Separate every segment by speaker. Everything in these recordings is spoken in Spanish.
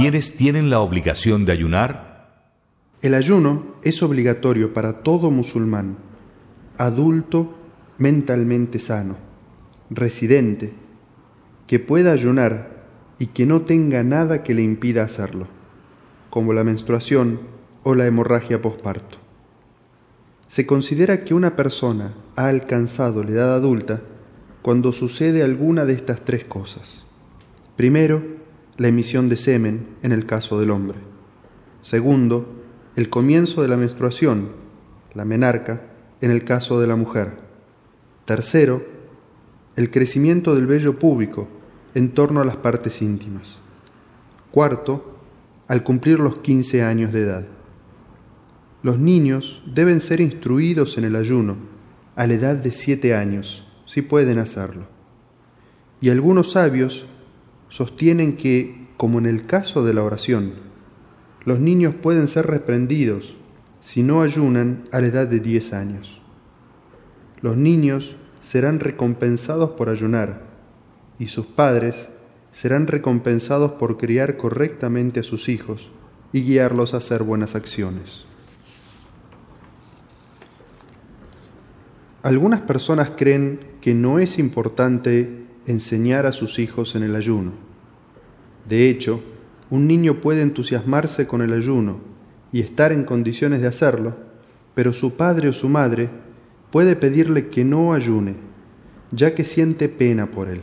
Speaker 1: ¿Quiénes tienen la obligación de ayunar?
Speaker 2: El ayuno es obligatorio para todo musulmán, adulto, mentalmente sano, residente, que pueda ayunar y que no tenga nada que le impida hacerlo, como la menstruación o la hemorragia posparto. Se considera que una persona ha alcanzado la edad adulta cuando sucede alguna de estas tres cosas. Primero, la emisión de semen en el caso del hombre. Segundo, el comienzo de la menstruación, la menarca, en el caso de la mujer. Tercero, el crecimiento del vello público en torno a las partes íntimas. Cuarto, al cumplir los 15 años de edad. Los niños deben ser instruidos en el ayuno a la edad de 7 años, si pueden hacerlo. Y algunos sabios sostienen que, como en el caso de la oración, los niños pueden ser reprendidos si no ayunan a la edad de 10 años. Los niños serán recompensados por ayunar y sus padres serán recompensados por criar correctamente a sus hijos y guiarlos a hacer buenas acciones. Algunas personas creen que no es importante enseñar a sus hijos en el ayuno. De hecho, un niño puede entusiasmarse con el ayuno y estar en condiciones de hacerlo, pero su padre o su madre puede pedirle que no ayune, ya que siente pena por él.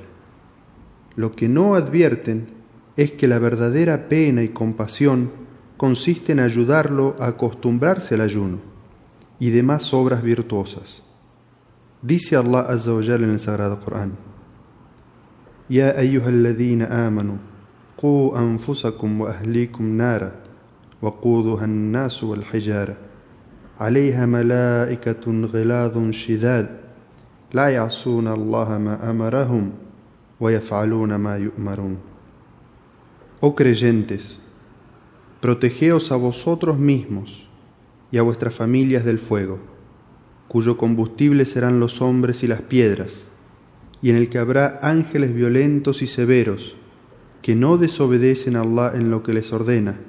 Speaker 2: Lo que no advierten es que la verdadera pena y compasión consiste en ayudarlo a acostumbrarse al ayuno y demás obras virtuosas. Dice Allah Azza wa en el Sagrado Corán. Ya ayyuha al-Ladina amenu, قو انفسكم wa ahlikum نارا, wa al-Hijara, عليها melé eketun gilaadun shidad, Layasun Allahama ma amarahum, wa ma Oh creyentes, protegeos a vosotros mismos y a vuestras familias del fuego, cuyo combustible serán los hombres y las piedras, y en el que habrá ángeles violentos y severos, que no desobedecen a Allah en lo que les ordena,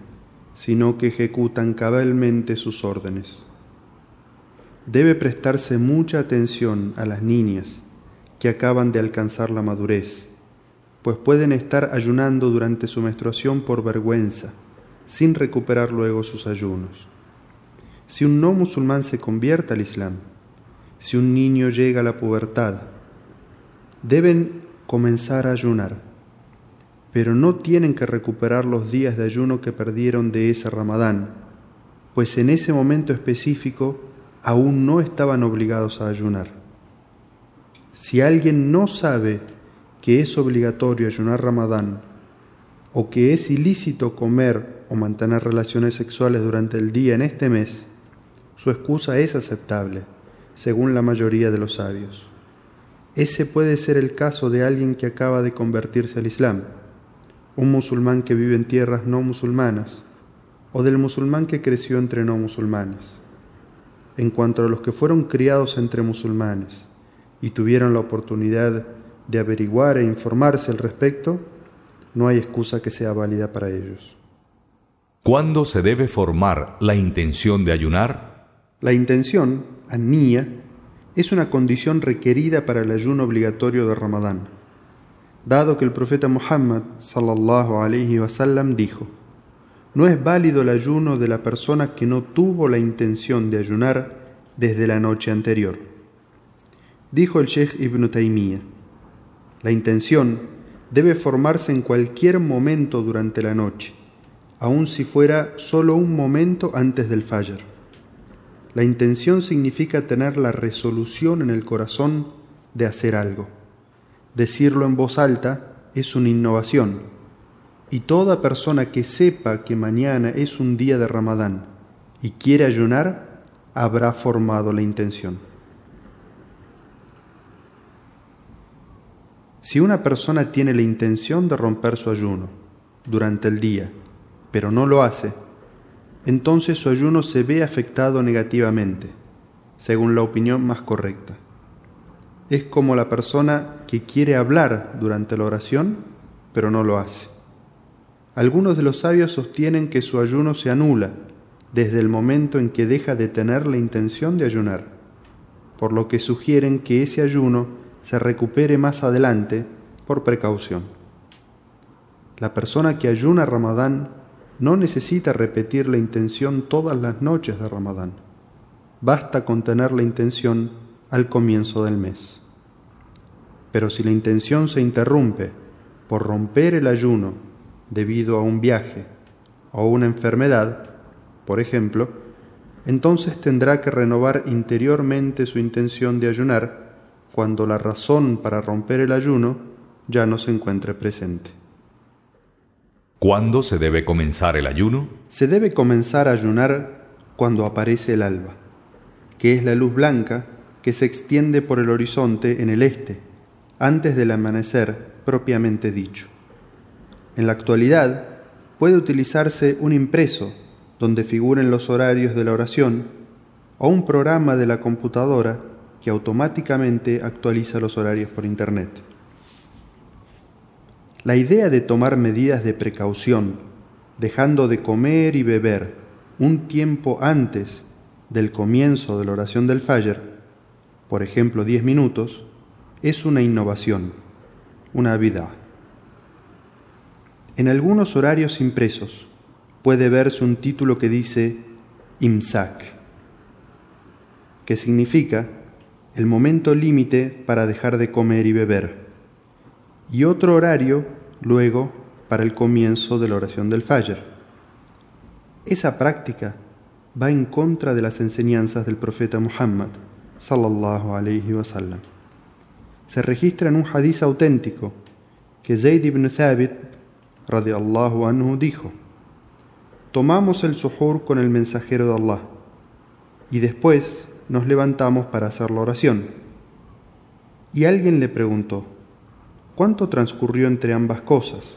Speaker 2: sino que ejecutan cabalmente sus órdenes. Debe prestarse mucha atención a las niñas que acaban de alcanzar la madurez, pues pueden estar ayunando durante su menstruación por vergüenza, sin recuperar luego sus ayunos. Si un no musulmán se convierte al Islam, si un niño llega a la pubertad, deben comenzar a ayunar, pero no tienen que recuperar los días de ayuno que perdieron de ese ramadán, pues en ese momento específico aún no estaban obligados a ayunar. Si alguien no sabe que es obligatorio ayunar ramadán o que es ilícito comer o mantener relaciones sexuales durante el día en este mes, su excusa es aceptable, según la mayoría de los sabios. Ese puede ser el caso de alguien que acaba de convertirse al Islam, un musulmán que vive en tierras no musulmanas, o del musulmán que creció entre no musulmanes. En cuanto a los que fueron criados entre musulmanes y tuvieron la oportunidad de averiguar e informarse al respecto, no hay excusa que sea válida para ellos.
Speaker 1: ¿Cuándo se debe formar la intención de ayunar?
Speaker 2: La intención, anía, es una condición requerida para el ayuno obligatorio de Ramadán, dado que el profeta Muhammad sallallahu alayhi dijo: No es válido el ayuno de la persona que no tuvo la intención de ayunar desde la noche anterior. Dijo el Sheikh Ibn Taymiyyah: La intención debe formarse en cualquier momento durante la noche, aun si fuera solo un momento antes del Fajr la intención significa tener la resolución en el corazón de hacer algo. Decirlo en voz alta es una innovación. Y toda persona que sepa que mañana es un día de Ramadán y quiere ayunar, habrá formado la intención. Si una persona tiene la intención de romper su ayuno durante el día, pero no lo hace, entonces su ayuno se ve afectado negativamente, según la opinión más correcta. Es como la persona que quiere hablar durante la oración, pero no lo hace. Algunos de los sabios sostienen que su ayuno se anula desde el momento en que deja de tener la intención de ayunar, por lo que sugieren que ese ayuno se recupere más adelante por precaución. La persona que ayuna Ramadán no necesita repetir la intención todas las noches de Ramadán. Basta con tener la intención al comienzo del mes. Pero si la intención se interrumpe por romper el ayuno debido a un viaje o una enfermedad, por ejemplo, entonces tendrá que renovar interiormente su intención de ayunar cuando la razón para romper el ayuno ya no se encuentre presente.
Speaker 1: ¿Cuándo se debe comenzar el ayuno?
Speaker 2: Se debe comenzar a ayunar cuando aparece el alba, que es la luz blanca que se extiende por el horizonte en el este, antes del amanecer propiamente dicho. En la actualidad puede utilizarse un impreso donde figuren los horarios de la oración o un programa de la computadora que automáticamente actualiza los horarios por Internet la idea de tomar medidas de precaución, dejando de comer y beber un tiempo antes del comienzo de la oración del Fajr, por ejemplo 10 minutos, es una innovación, una vida. En algunos horarios impresos puede verse un título que dice Imsak, que significa el momento límite para dejar de comer y beber, y otro horario luego para el comienzo de la oración del Fajr. Esa práctica va en contra de las enseñanzas del profeta Muhammad alayhi Se registra en un hadiz auténtico que Zayd ibn Thabit radiallahu anhu dijo: Tomamos el suhur con el mensajero de Allah y después nos levantamos para hacer la oración. Y alguien le preguntó: ¿cuánto transcurrió entre ambas cosas?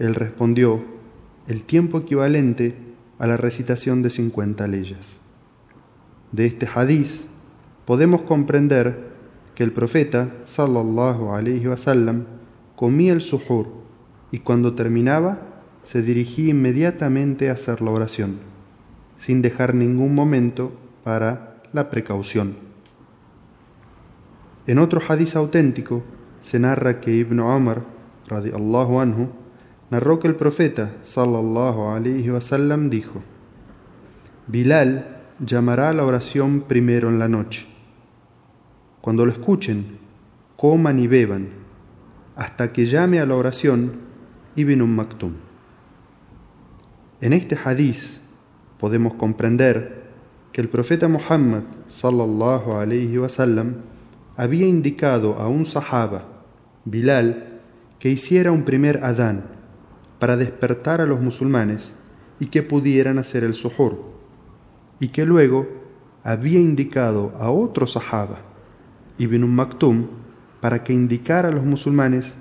Speaker 2: Él respondió, el tiempo equivalente a la recitación de 50 leyes. De este hadiz podemos comprender que el profeta, sallallahu alayhi sallam, comía el suhur y cuando terminaba se dirigía inmediatamente a hacer la oración, sin dejar ningún momento para la precaución. En otro hadiz auténtico, se narra que Ibn Omar, radiallahu anhu, narró que el profeta, sallallahu alayhi wasallam, dijo: Bilal llamará a la oración primero en la noche. Cuando lo escuchen, coman y beban, hasta que llame a la oración Ibn Maktum. En este hadiz podemos comprender que el profeta Muhammad, sallallahu alayhi wasallam, había indicado a un sahaba, Bilal, que hiciera un primer adán para despertar a los musulmanes y que pudieran hacer el sojor, y que luego había indicado a otro sahaba, Ibn Maktum, para que indicara a los musulmanes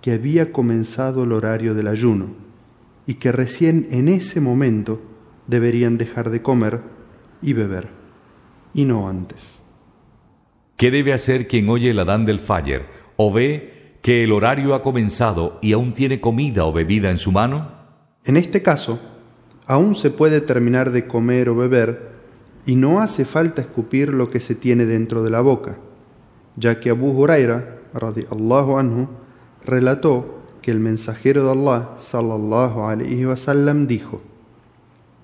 Speaker 2: que había comenzado el horario del ayuno y que recién en ese momento deberían dejar de comer y beber, y no antes.
Speaker 1: ¿Qué debe hacer quien oye el adán del Fayer o ve que el horario ha comenzado y aún tiene comida o bebida en su mano?
Speaker 2: En este caso, aún se puede terminar de comer o beber y no hace falta escupir lo que se tiene dentro de la boca, ya que Abu Huraira, radiallahu anhu, relató que el mensajero de Allah, sallallahu alayhi sallam, dijo: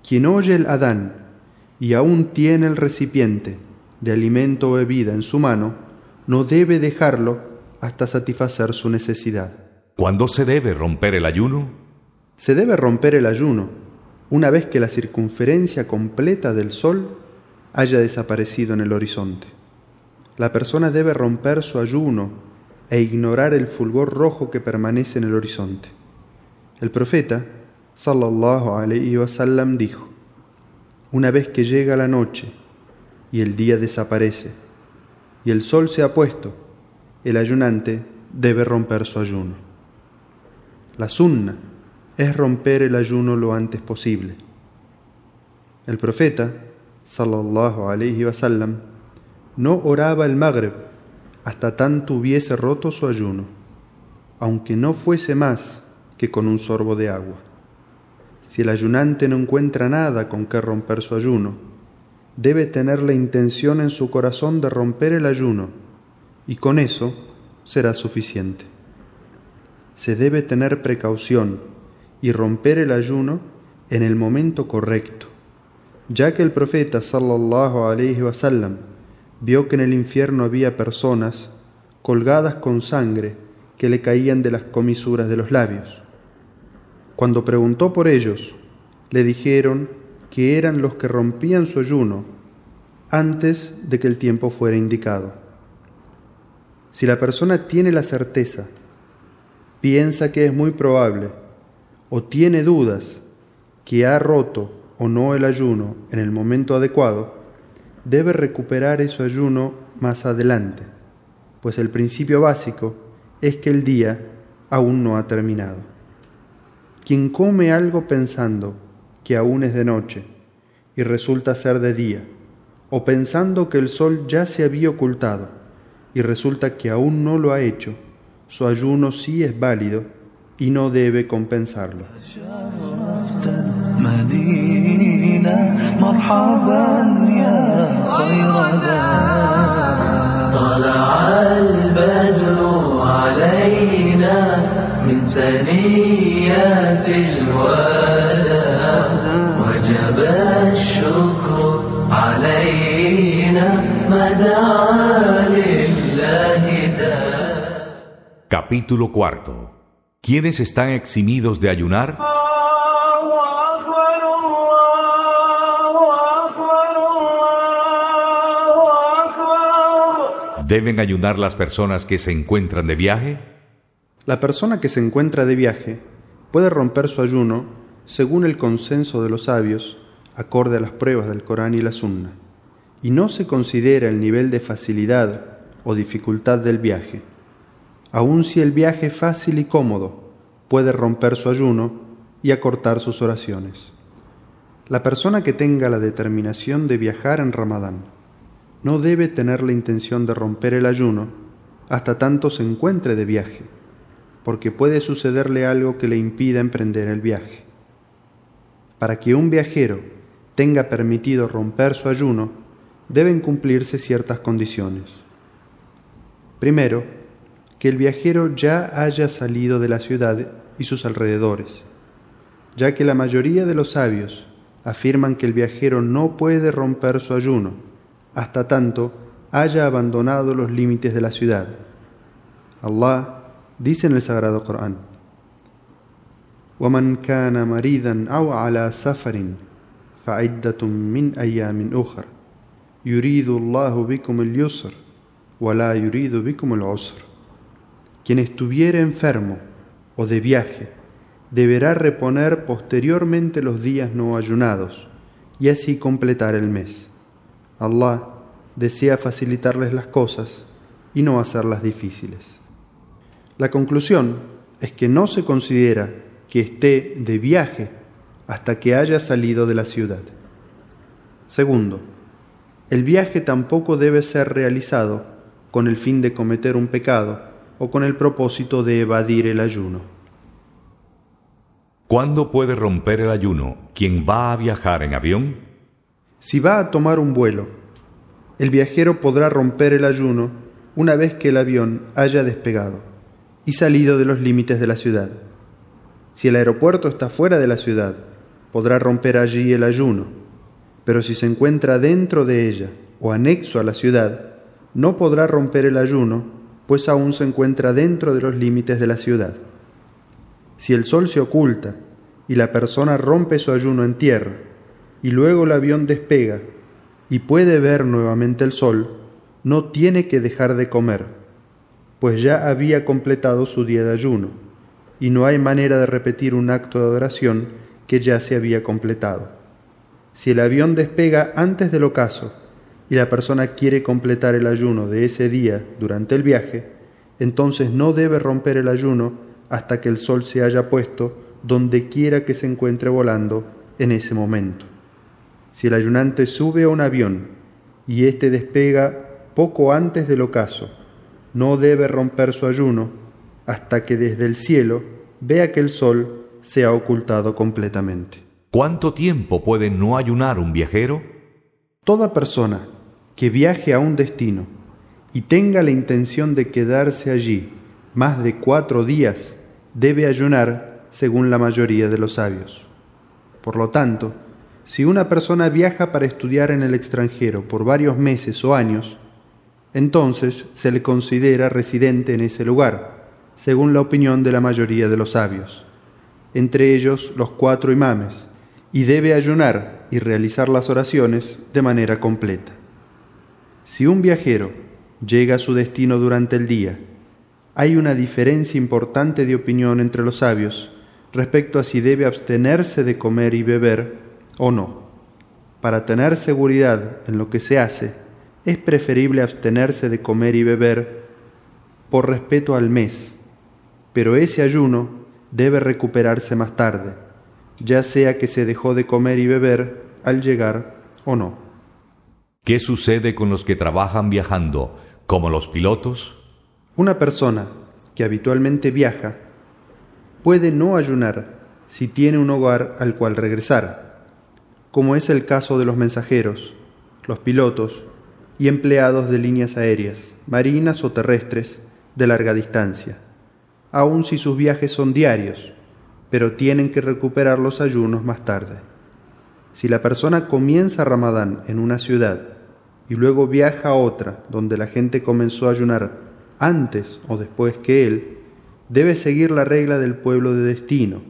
Speaker 2: Quien oye el adán y aún tiene el recipiente, de alimento o bebida en su mano, no debe dejarlo hasta satisfacer su necesidad.
Speaker 1: ¿Cuándo se debe romper el ayuno?
Speaker 2: Se debe romper el ayuno una vez que la circunferencia completa del sol haya desaparecido en el horizonte. La persona debe romper su ayuno e ignorar el fulgor rojo que permanece en el horizonte. El profeta, sallallahu alayhi sallam, dijo: Una vez que llega la noche y el día desaparece, y el sol se ha puesto, el ayunante debe romper su ayuno. La sunna es romper el ayuno lo antes posible. El profeta, sallallahu alayhi wasallam, no oraba el Magreb hasta tanto hubiese roto su ayuno, aunque no fuese más que con un sorbo de agua. Si el ayunante no encuentra nada con que romper su ayuno, debe tener la intención en su corazón de romper el ayuno, y con eso será suficiente. Se debe tener precaución y romper el ayuno en el momento correcto, ya que el profeta sallallahu alaihi wasallam vio que en el infierno había personas colgadas con sangre que le caían de las comisuras de los labios. Cuando preguntó por ellos, le dijeron que eran los que rompían su ayuno antes de que el tiempo fuera indicado. Si la persona tiene la certeza, piensa que es muy probable o tiene dudas que ha roto o no el ayuno en el momento adecuado, debe recuperar ese ayuno más adelante, pues el principio básico es que el día aún no ha terminado. Quien come algo pensando que aún es de noche, y resulta ser de día, o pensando que el sol ya se había ocultado, y resulta que aún no lo ha hecho, su ayuno sí es válido y no debe compensarlo.
Speaker 1: Capítulo cuarto ¿Quiénes están eximidos de ayunar? ¿Deben ayunar las personas que se encuentran de viaje?
Speaker 2: La persona que se encuentra de viaje puede romper su ayuno según el consenso de los sabios, acorde a las pruebas del Corán y la Sunna, y no se considera el nivel de facilidad o dificultad del viaje. Aun si el viaje es fácil y cómodo, puede romper su ayuno y acortar sus oraciones. La persona que tenga la determinación de viajar en Ramadán no debe tener la intención de romper el ayuno hasta tanto se encuentre de viaje, porque puede sucederle algo que le impida emprender el viaje. Para que un viajero tenga permitido romper su ayuno, deben cumplirse ciertas condiciones. Primero, que el viajero ya haya salido de la ciudad y sus alrededores, ya que la mayoría de los sabios afirman que el viajero no puede romper su ayuno hasta tanto haya abandonado los límites de la ciudad. Allah dice en el Sagrado Corán: وَمَنْ كَانَ مَرِيدًا أَوْ فعدة من أيام أخر يريد الله بكم اليسر ولا يريد بكم العسر Quien estuviere enfermo o de viaje deberá reponer posteriormente los días no ayunados y así completar el mes. Allah desea facilitarles las cosas y no hacerlas difíciles. La conclusión es que no se considera que esté de viaje hasta que haya salido de la ciudad. Segundo, el viaje tampoco debe ser realizado con el fin de cometer un pecado o con el propósito de evadir el ayuno.
Speaker 1: ¿Cuándo puede romper el ayuno quien va a viajar en avión?
Speaker 2: Si va a tomar un vuelo, el viajero podrá romper el ayuno una vez que el avión haya despegado y salido de los límites de la ciudad. Si el aeropuerto está fuera de la ciudad podrá romper allí el ayuno, pero si se encuentra dentro de ella o anexo a la ciudad, no podrá romper el ayuno, pues aún se encuentra dentro de los límites de la ciudad. Si el sol se oculta y la persona rompe su ayuno en tierra, y luego el avión despega y puede ver nuevamente el sol, no tiene que dejar de comer, pues ya había completado su día de ayuno, y no hay manera de repetir un acto de adoración que ya se había completado. Si el avión despega antes del ocaso y la persona quiere completar el ayuno de ese día durante el viaje, entonces no debe romper el ayuno hasta que el sol se haya puesto donde quiera que se encuentre volando en ese momento. Si el ayunante sube a un avión y éste despega poco antes del ocaso, no debe romper su ayuno hasta que desde el cielo vea que el sol se ha ocultado completamente.
Speaker 1: ¿Cuánto tiempo puede no ayunar un viajero?
Speaker 2: Toda persona que viaje a un destino y tenga la intención de quedarse allí más de cuatro días debe ayunar según la mayoría de los sabios. Por lo tanto, si una persona viaja para estudiar en el extranjero por varios meses o años, entonces se le considera residente en ese lugar, según la opinión de la mayoría de los sabios entre ellos los cuatro imames, y debe ayunar y realizar las oraciones de manera completa. Si un viajero llega a su destino durante el día, hay una diferencia importante de opinión entre los sabios respecto a si debe abstenerse de comer y beber o no. Para tener seguridad en lo que se hace, es preferible abstenerse de comer y beber por respeto al mes, pero ese ayuno debe recuperarse más tarde, ya sea que se dejó de comer y beber al llegar o no.
Speaker 1: ¿Qué sucede con los que trabajan viajando, como los pilotos?
Speaker 2: Una persona que habitualmente viaja puede no ayunar si tiene un hogar al cual regresar, como es el caso de los mensajeros, los pilotos y empleados de líneas aéreas, marinas o terrestres de larga distancia aun si sus viajes son diarios, pero tienen que recuperar los ayunos más tarde. Si la persona comienza Ramadán en una ciudad y luego viaja a otra donde la gente comenzó a ayunar antes o después que él, debe seguir la regla del pueblo de destino.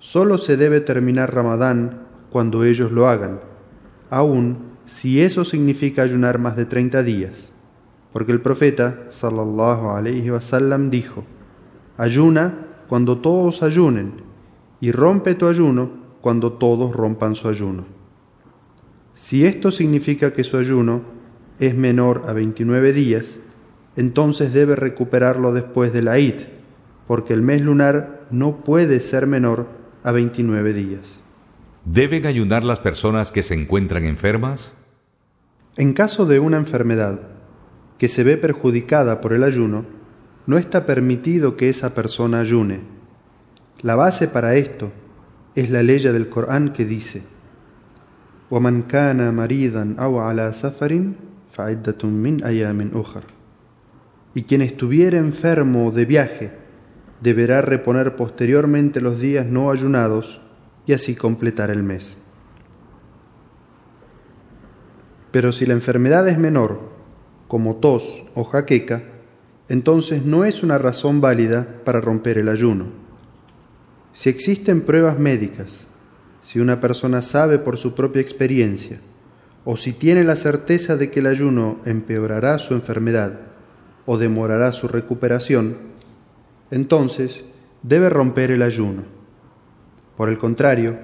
Speaker 2: Solo se debe terminar Ramadán cuando ellos lo hagan, aun si eso significa ayunar más de 30 días, porque el profeta sallallahu wa sallam, dijo: Ayuna cuando todos ayunen, y rompe tu ayuno cuando todos rompan su ayuno. Si esto significa que su ayuno es menor a 29 días, entonces debe recuperarlo después de la id, porque el mes lunar no puede ser menor a 29 días.
Speaker 1: ¿Deben ayunar las personas que se encuentran enfermas?
Speaker 2: En caso de una enfermedad que se ve perjudicada por el ayuno, no está permitido que esa persona ayune. La base para esto es la ley del Corán que dice: Y quien estuviera enfermo de viaje deberá reponer posteriormente los días no ayunados y así completar el mes. Pero si la enfermedad es menor, como tos o jaqueca, entonces no es una razón válida para romper el ayuno. Si existen pruebas médicas, si una persona sabe por su propia experiencia, o si tiene la certeza de que el ayuno empeorará su enfermedad o demorará su recuperación, entonces debe romper el ayuno. Por el contrario,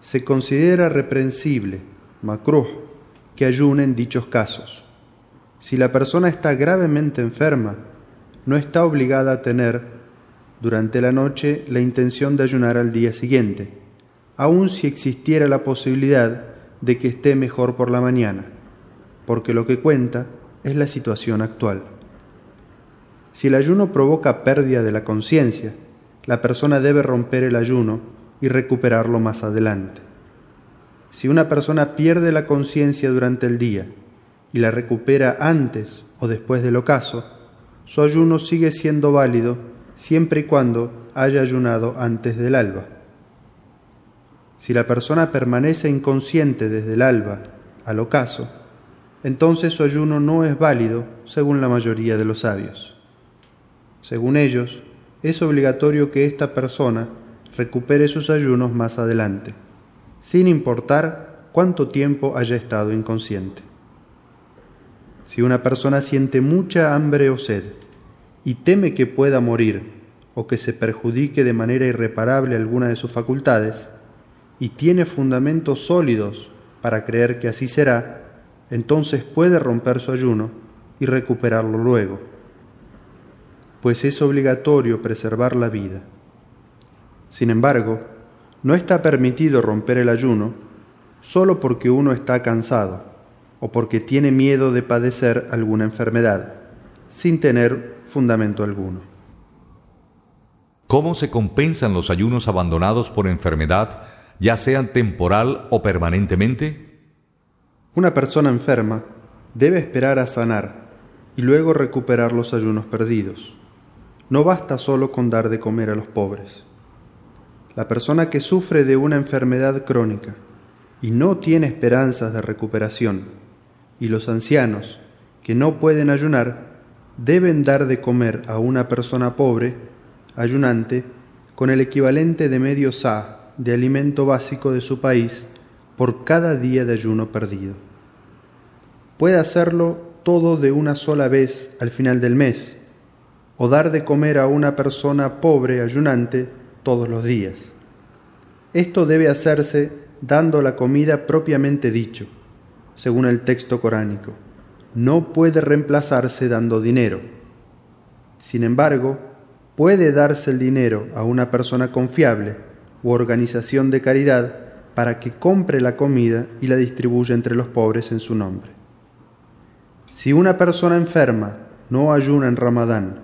Speaker 2: se considera reprensible, macró, que ayune en dichos casos. Si la persona está gravemente enferma no está obligada a tener durante la noche la intención de ayunar al día siguiente, aun si existiera la posibilidad de que esté mejor por la mañana, porque lo que cuenta es la situación actual. Si el ayuno provoca pérdida de la conciencia, la persona debe romper el ayuno y recuperarlo más adelante. Si una persona pierde la conciencia durante el día y la recupera antes o después del ocaso, su ayuno sigue siendo válido siempre y cuando haya ayunado antes del alba. Si la persona permanece inconsciente desde el alba al ocaso, entonces su ayuno no es válido según la mayoría de los sabios. Según ellos, es obligatorio que esta persona recupere sus ayunos más adelante, sin importar cuánto tiempo haya estado inconsciente. Si una persona siente mucha hambre o sed y teme que pueda morir o que se perjudique de manera irreparable alguna de sus facultades, y tiene fundamentos sólidos para creer que así será, entonces puede romper su ayuno y recuperarlo luego, pues es obligatorio preservar la vida. Sin embargo, no está permitido romper el ayuno solo porque uno está cansado o porque tiene miedo de padecer alguna enfermedad, sin tener fundamento alguno.
Speaker 1: ¿Cómo se compensan los ayunos abandonados por enfermedad, ya sean temporal o permanentemente?
Speaker 2: Una persona enferma debe esperar a sanar y luego recuperar los ayunos perdidos. No basta solo con dar de comer a los pobres. La persona que sufre de una enfermedad crónica y no tiene esperanzas de recuperación y los ancianos que no pueden ayunar deben dar de comer a una persona pobre, ayunante, con el equivalente de medio sa de alimento básico de su país por cada día de ayuno perdido. Puede hacerlo todo de una sola vez al final del mes, o dar de comer a una persona pobre ayunante todos los días. Esto debe hacerse dando la comida propiamente dicho según el texto coránico. No puede reemplazarse dando dinero. Sin embargo, puede darse el dinero a una persona confiable u organización de caridad para que compre la comida y la distribuya entre los pobres en su nombre. Si una persona enferma no ayuna en Ramadán,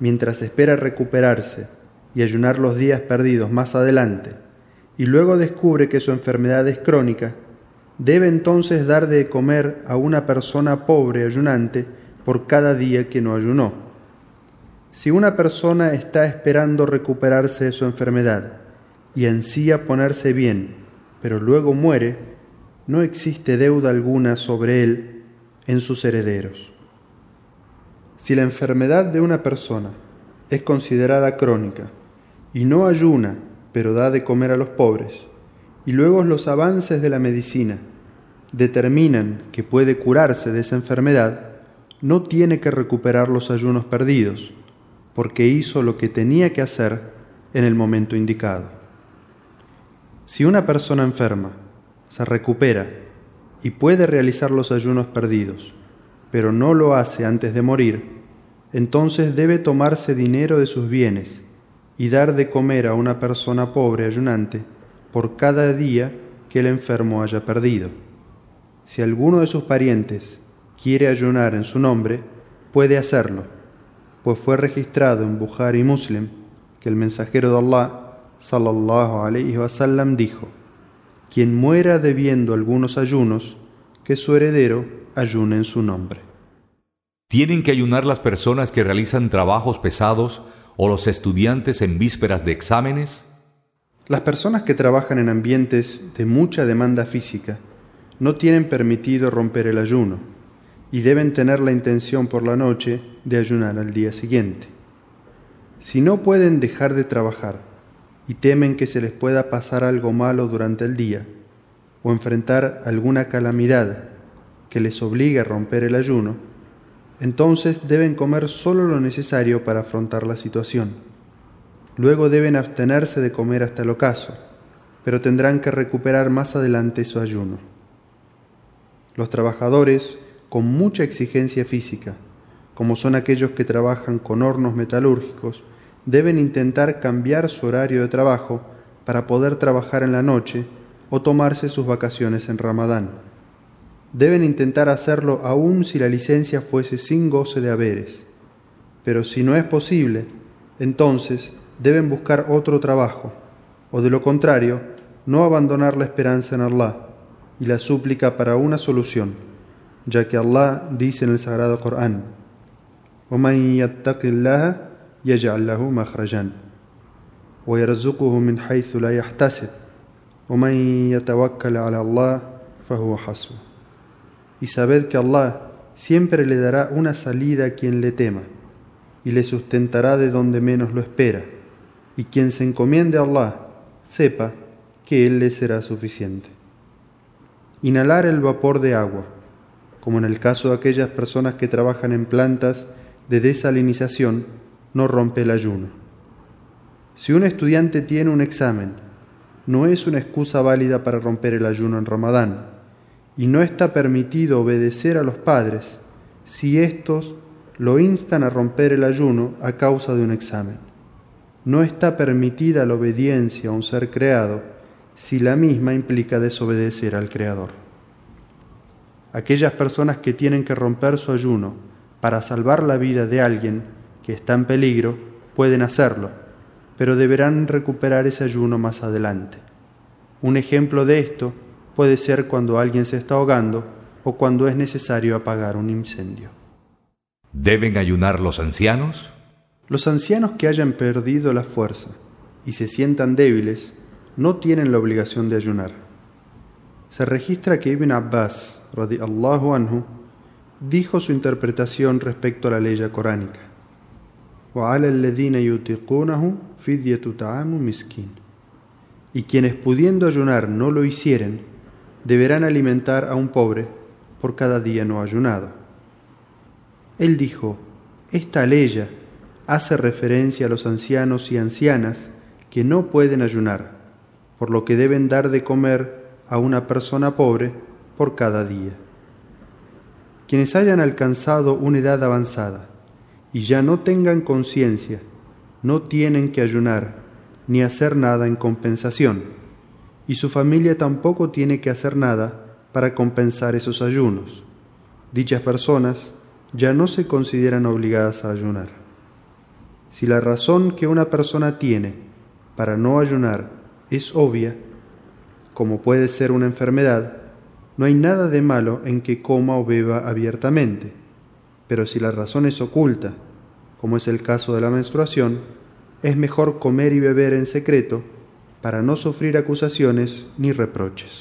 Speaker 2: mientras espera recuperarse y ayunar los días perdidos más adelante, y luego descubre que su enfermedad es crónica, Debe entonces dar de comer a una persona pobre ayunante por cada día que no ayunó. Si una persona está esperando recuperarse de su enfermedad y ansía ponerse bien, pero luego muere, no existe deuda alguna sobre él en sus herederos. Si la enfermedad de una persona es considerada crónica y no ayuna, pero da de comer a los pobres, y luego los avances de la medicina determinan que puede curarse de esa enfermedad, no tiene que recuperar los ayunos perdidos, porque hizo lo que tenía que hacer en el momento indicado. Si una persona enferma se recupera y puede realizar los ayunos perdidos, pero no lo hace antes de morir, entonces debe tomarse dinero de sus bienes y dar de comer a una persona pobre ayunante por cada día que el enfermo haya perdido. Si alguno de sus parientes quiere ayunar en su nombre, puede hacerlo, pues fue registrado en Bukhari Muslim que el mensajero de Allah, sallallahu alayhi sallam, dijo: Quien muera debiendo algunos ayunos, que su heredero ayune en su nombre.
Speaker 1: Tienen que ayunar las personas que realizan trabajos pesados o los estudiantes en vísperas de exámenes?
Speaker 2: Las personas que trabajan en ambientes de mucha demanda física no tienen permitido romper el ayuno y deben tener la intención por la noche de ayunar al día siguiente. Si no pueden dejar de trabajar y temen que se les pueda pasar algo malo durante el día o enfrentar alguna calamidad que les obligue a romper el ayuno, entonces deben comer solo lo necesario para afrontar la situación. Luego deben abstenerse de comer hasta el ocaso, pero tendrán que recuperar más adelante su ayuno los trabajadores con mucha exigencia física, como son aquellos que trabajan con hornos metalúrgicos, deben intentar cambiar su horario de trabajo para poder trabajar en la noche o tomarse sus vacaciones en Ramadán. Deben intentar hacerlo aun si la licencia fuese sin goce de haberes. Pero si no es posible, entonces deben buscar otro trabajo, o de lo contrario, no abandonar la esperanza en Allah y la súplica para una solución, ya que Allah dice en el Sagrado Corán, Y sabed que Allah siempre le dará una salida a quien le tema, y le sustentará de donde menos lo espera, y quien se encomiende a Allah, sepa que Él le será suficiente inhalar el vapor de agua, como en el caso de aquellas personas que trabajan en plantas de desalinización, no rompe el ayuno. Si un estudiante tiene un examen, no es una excusa válida para romper el ayuno en Ramadán, y no está permitido obedecer a los padres si éstos lo instan a romper el ayuno a causa de un examen. No está permitida la obediencia a un ser creado si la misma implica desobedecer al Creador. Aquellas personas que tienen que romper su ayuno para salvar la vida de alguien que está en peligro pueden hacerlo, pero deberán recuperar ese ayuno más adelante. Un ejemplo de esto puede ser cuando alguien se está ahogando o cuando es necesario apagar un incendio.
Speaker 1: ¿Deben ayunar los ancianos?
Speaker 2: Los ancianos que hayan perdido la fuerza y se sientan débiles no tienen la obligación de ayunar. Se registra que Ibn Abbas, anhu, dijo su interpretación respecto a la ley coránica. Y quienes pudiendo ayunar no lo hicieren, deberán alimentar a un pobre por cada día no ayunado. Él dijo, esta ley hace referencia a los ancianos y ancianas que no pueden ayunar por lo que deben dar de comer a una persona pobre por cada día. Quienes hayan alcanzado una edad avanzada y ya no tengan conciencia, no tienen que ayunar ni hacer nada en compensación, y su familia tampoco tiene que hacer nada para compensar esos ayunos. Dichas personas ya no se consideran obligadas a ayunar. Si la razón que una persona tiene para no ayunar es obvia, como puede ser una enfermedad, no hay nada de malo en que coma o beba abiertamente, pero si la razón es oculta, como es el caso de la menstruación, es mejor comer y beber en secreto para no sufrir acusaciones ni reproches.